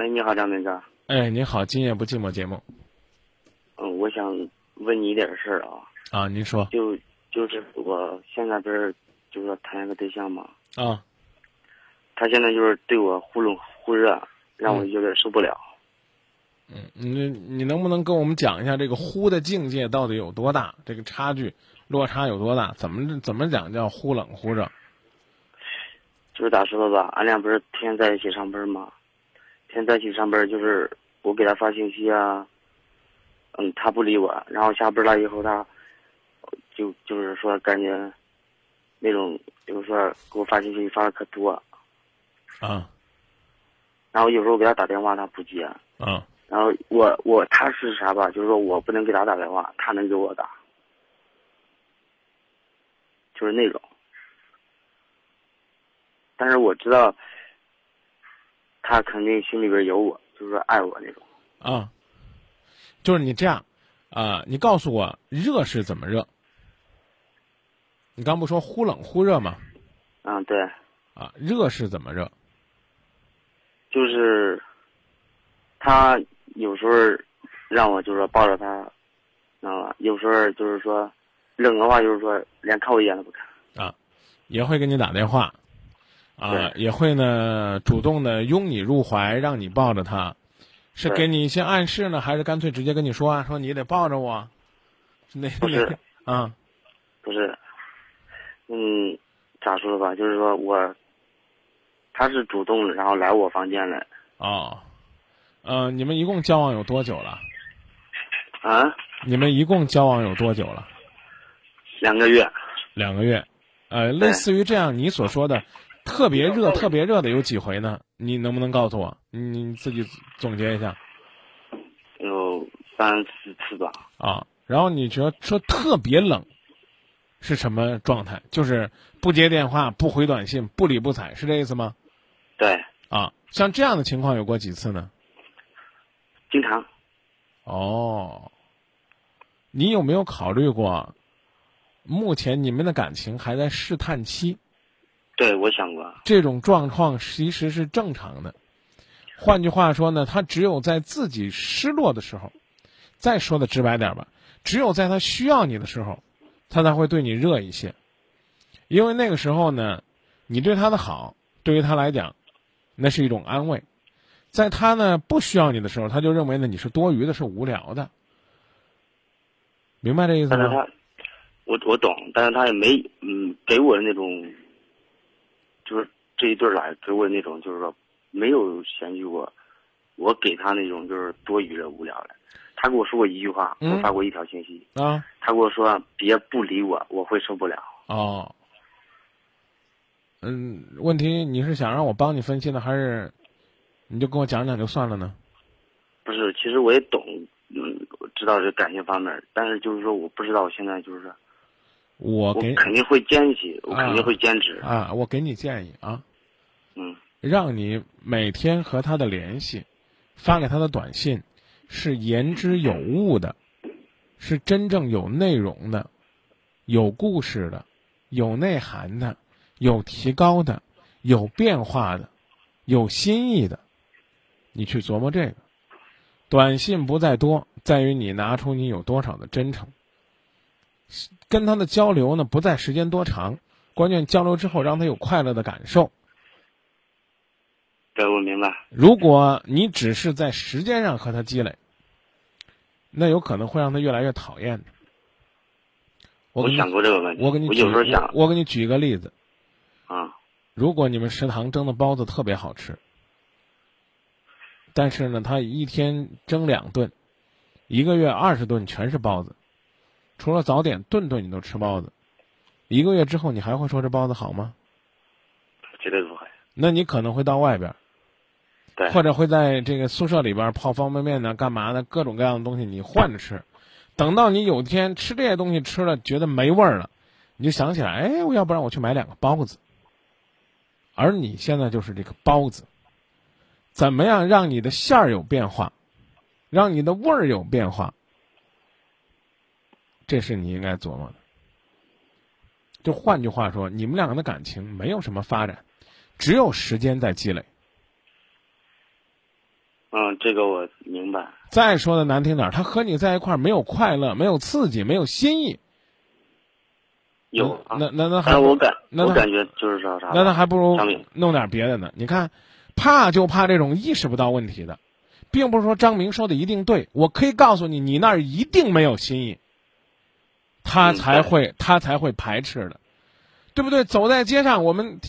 喂，你好，张明哥。哎，你好，今夜不寂寞节目。嗯，我想问你一点事儿啊。啊，您说。就就是我现在不是就是说谈一个对象嘛。啊。他现在就是对我忽冷忽热，让我有点受不了。嗯，你你能不能跟我们讲一下这个忽的境界到底有多大？这个差距落差有多大？怎么怎么讲叫忽冷忽热？就是咋说的吧，俺俩不是天天在一起上班吗？天天在一起上班，就是我给他发信息啊，嗯，他不理我。然后下班了以后，他就就是说感觉那种，比如说给我发信息发的可多。啊。然后有时候给他打电话，他不接。啊。然后我我他是啥吧？就是说我不能给他打电话，他能给我打，就是那种。但是我知道，他肯定心里边有我，就是说爱我那种。啊，就是你这样，啊，你告诉我热是怎么热？你刚不说忽冷忽热吗？嗯，对。啊，热是怎么热？就是他。有时候让我就是说抱着他，知道吧？有时候就是说冷的话，就是说连看我一眼都不看。啊，也会给你打电话，啊，也会呢主动的拥你入怀，让你抱着他，是给你一些暗示呢，还是干脆直接跟你说啊？说你得抱着我，那不是啊，不是，嗯，咋说吧？就是说我，他是主动然后来我房间来。哦。呃，你们一共交往有多久了？啊？你们一共交往有多久了？两个月。两个月，呃，类似于这样你所说的特别热、特别热的有几回呢？你能不能告诉我？你自己总结一下。有三四次吧。啊，然后你觉得说特别冷是什么状态？就是不接电话、不回短信、不理不睬，是这意思吗？对。啊，像这样的情况有过几次呢？经常，哦，你有没有考虑过，目前你们的感情还在试探期？对，我想过。这种状况其实是正常的。换句话说呢，他只有在自己失落的时候，再说的直白点吧，只有在他需要你的时候，他才会对你热一些。因为那个时候呢，你对他的好，对于他来讲，那是一种安慰。在他呢不需要你的时候，他就认为呢你是多余的，是无聊的，明白这意思吗？我我懂，但是他也没嗯给我的那种，就是这一对来给我那种，就是说没有嫌弃过，我给他那种就是多余的、无聊的。他跟我说过一句话，我发过一条信息啊，他跟我说别不理我，我会受不了。哦，嗯，问题你是想让我帮你分析呢，还是？你就跟我讲讲就算了呢，不是，其实我也懂，嗯，知道这感情方面，但是就是说，我不知道我现在就是，我给肯定会坚持，我肯定会坚持啊。我给你建议啊，嗯，让你每天和他的联系，发给他的短信，是言之有物的，是真正有内容的，有故事的，有内涵的，有提高的，有变化的，有新意的。你去琢磨这个，短信不在多，在于你拿出你有多少的真诚。跟他的交流呢，不在时间多长，关键交流之后让他有快乐的感受。对，我明白。如果你只是在时间上和他积累，那有可能会让他越来越讨厌的。我想过这个问题。我给你有时候想，我给你举一个例子。啊。如果你们食堂蒸的包子特别好吃。但是呢，他一天蒸两顿，一个月二十顿全是包子，除了早点，顿顿你都吃包子。一个月之后，你还会说这包子好吗？绝对不会。那你可能会到外边，对，或者会在这个宿舍里边泡方便面呢，干嘛呢？各种各样的东西你换着吃。等到你有天吃这些东西吃了觉得没味儿了，你就想起来，哎，我要不然我去买两个包子。而你现在就是这个包子。怎么样让你的馅儿有变化，让你的味儿有变化？这是你应该琢磨的。就换句话说，你们两个的感情没有什么发展，只有时间在积累。嗯，这个我明白。再说的难听点儿，他和你在一块儿没有快乐，没有刺激，没有新意。有啊，那那那还但我感那我感觉就是说啥？那那还不如弄点别的呢。你看，怕就怕这种意识不到问题的，并不是说张明说的一定对。我可以告诉你，你那儿一定没有新意，他才会他才会排斥的，对不对？走在街上，我们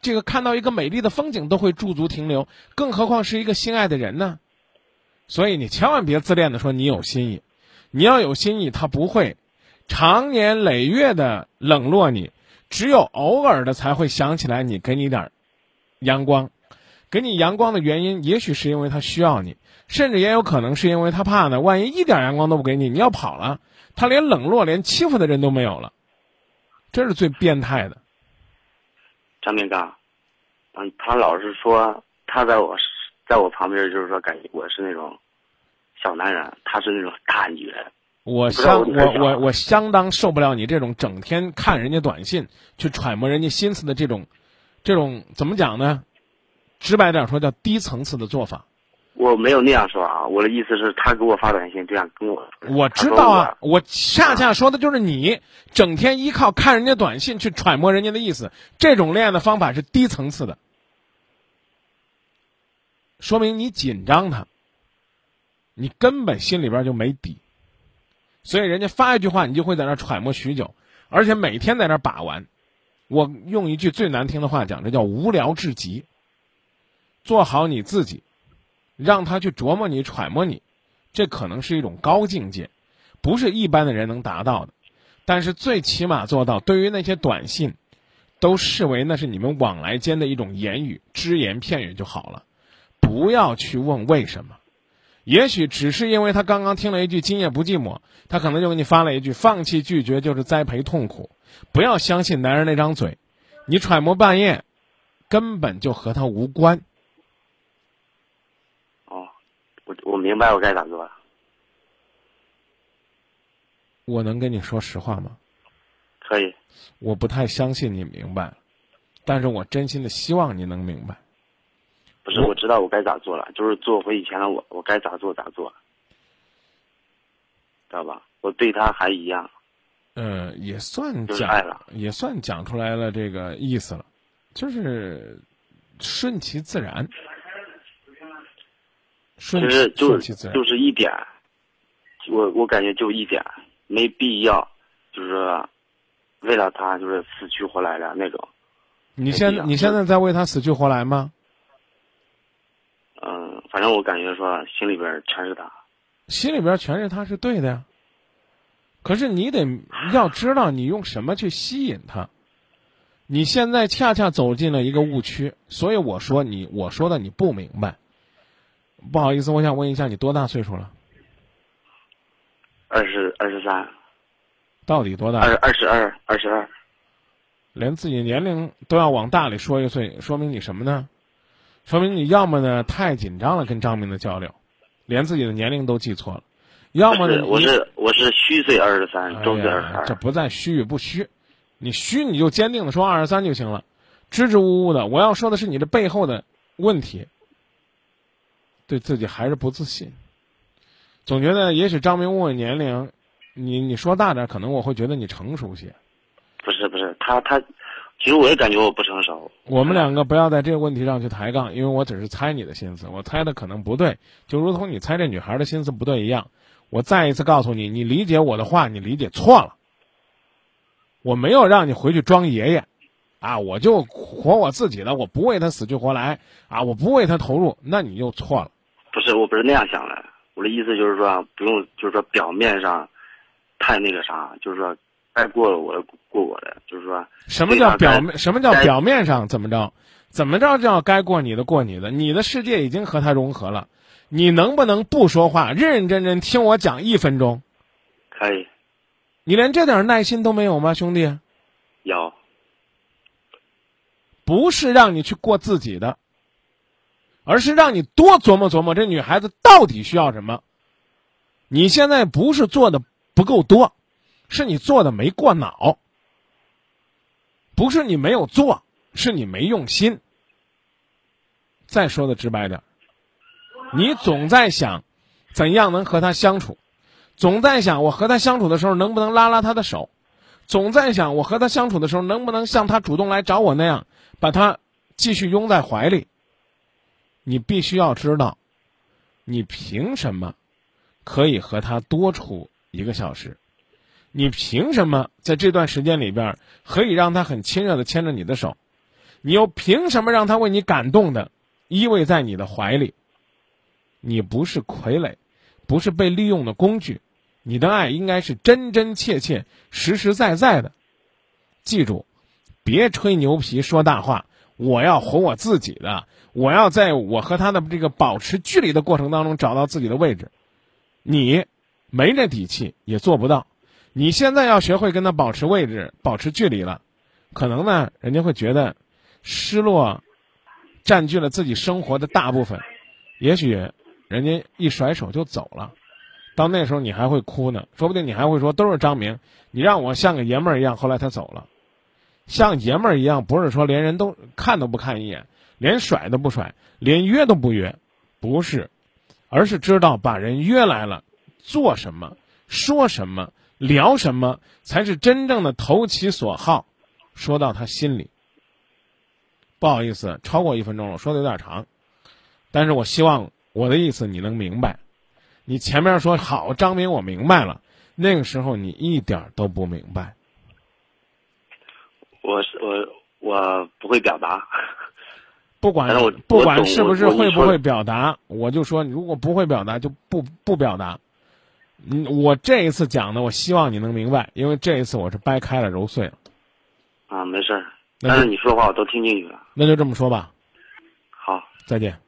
这个看到一个美丽的风景都会驻足停留，更何况是一个心爱的人呢？所以你千万别自恋的说你有心意，你要有心意，他不会长年累月的冷落你，只有偶尔的才会想起来你，给你点儿阳光。给你阳光的原因，也许是因为他需要你，甚至也有可能是因为他怕呢。万一一点阳光都不给你，你要跑了，他连冷落、连欺负的人都没有了，这是最变态的。张明刚，嗯，他老是说他在我在我旁边，就是说感觉我是那种小男人，他是那种大女人。我相我我我我相当受不了你这种整天看人家短信去揣摩人家心思的这种，这种怎么讲呢？直白点说叫低层次的做法。我没有那样说啊，我的意思是，他给我发短信这样跟我。我知道啊，我恰恰说的就是你整天依靠看人家短信去揣摩人家的意思，这种恋爱的方法是低层次的，说明你紧张他，你根本心里边就没底，所以人家发一句话，你就会在那儿揣摩许久，而且每天在那把玩。我用一句最难听的话讲，这叫无聊至极。做好你自己，让他去琢磨你、揣摩你。这可能是一种高境界，不是一般的人能达到的。但是最起码做到，对于那些短信，都视为那是你们往来间的一种言语，只言片语就好了，不要去问为什么。也许只是因为他刚刚听了一句“今夜不寂寞”，他可能就给你发了一句“放弃拒绝就是栽培痛苦”。不要相信男人那张嘴，你揣摩半夜，根本就和他无关。哦，我我明白我该咋做了。我能跟你说实话吗？可以，我不太相信你明白，但是我真心的希望你能明白。不是我知道我该咋做了，就是做回以前的我，我该咋做咋做，知道吧？我对他还一样。嗯，也算就是了，也算讲出来了这个意思了，就是顺其自然，顺其实就顺其自然就。是一点，我我感觉就一点，没必要，就是为了他就是死去活来的那种。你现在你现在在为他死去活来吗？嗯，反正我感觉说心里边全是他。心里边全是他是对的呀。可是你得要知道你用什么去吸引他。你现在恰恰走进了一个误区，所以我说你我说的你不明白。不好意思，我想问一下，你多大岁数了？二十二十三，到底多大？二二十二，二十二。连自己年龄都要往大里说一岁，说明你什么呢？说明你要么呢太紧张了，跟张明的交流，连自己的年龄都记错了；要么呢，我是我是虚岁二十三，哎周岁二十二，这。不在虚与不虚，你虚你就坚定的说二十三就行了，支支吾吾的。我要说的是你这背后的问题，对自己还是不自信，总觉得也许张明问我年龄，你你说大点，可能我会觉得你成熟些。不是不是，他他，其实我也感觉我不成熟。我们两个不要在这个问题上去抬杠，因为我只是猜你的心思，我猜的可能不对，就如同你猜这女孩的心思不对一样。我再一次告诉你，你理解我的话，你理解错了。我没有让你回去装爷爷，啊，我就活我自己的，我不为他死去活来，啊，我不为他投入，那你又错了。我不是那样想的。我的意思就是说，不用，就是说表面上太那个啥，就是说该过了我的过我的，就是说什么叫表面？什么叫表面上怎么着？怎么着叫该过你的过你的？你的世界已经和他融合了，你能不能不说话，认认真真听我讲一分钟？可以你连这点耐心都没有吗，兄弟？有。不是让你去过自己的，而是让你多琢磨琢磨这女孩子到底需要什么。你现在不是做的不够多，是你做的没过脑。不是你没有做，是你没用心。再说的直白点，你总在想，怎样能和他相处，总在想我和他相处的时候能不能拉拉他的手，总在想我和他相处的时候能不能像他主动来找我那样，把他继续拥在怀里。你必须要知道，你凭什么可以和他多处一个小时？你凭什么在这段时间里边可以让他很亲热的牵着你的手？你又凭什么让他为你感动的依偎在你的怀里？你不是傀儡，不是被利用的工具，你的爱应该是真真切切、实实在在的。记住，别吹牛皮、说大话。我要活我自己的，我要在我和他的这个保持距离的过程当中找到自己的位置。你没这底气，也做不到。你现在要学会跟他保持位置、保持距离了，可能呢，人家会觉得失落占据了自己生活的大部分，也许人家一甩手就走了。到那时候你还会哭呢，说不定你还会说都是张明，你让我像个爷们儿一样。后来他走了。像爷们儿一样，不是说连人都看都不看一眼，连甩都不甩，连约都不约，不是，而是知道把人约来了，做什么，说什么，聊什么，才是真正的投其所好，说到他心里。不好意思，超过一分钟了，说的有点长，但是我希望我的意思你能明白。你前面说好，张明，我明白了，那个时候你一点都不明白。我是我我不会表达，不管不管是不是会不会表达，我就说如果不会表达就不不表达。嗯，我这一次讲的，我希望你能明白，因为这一次我是掰开了揉碎了。啊，没事儿，但是你说话我都听进去了。那就这么说吧。好，再见。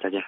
再见。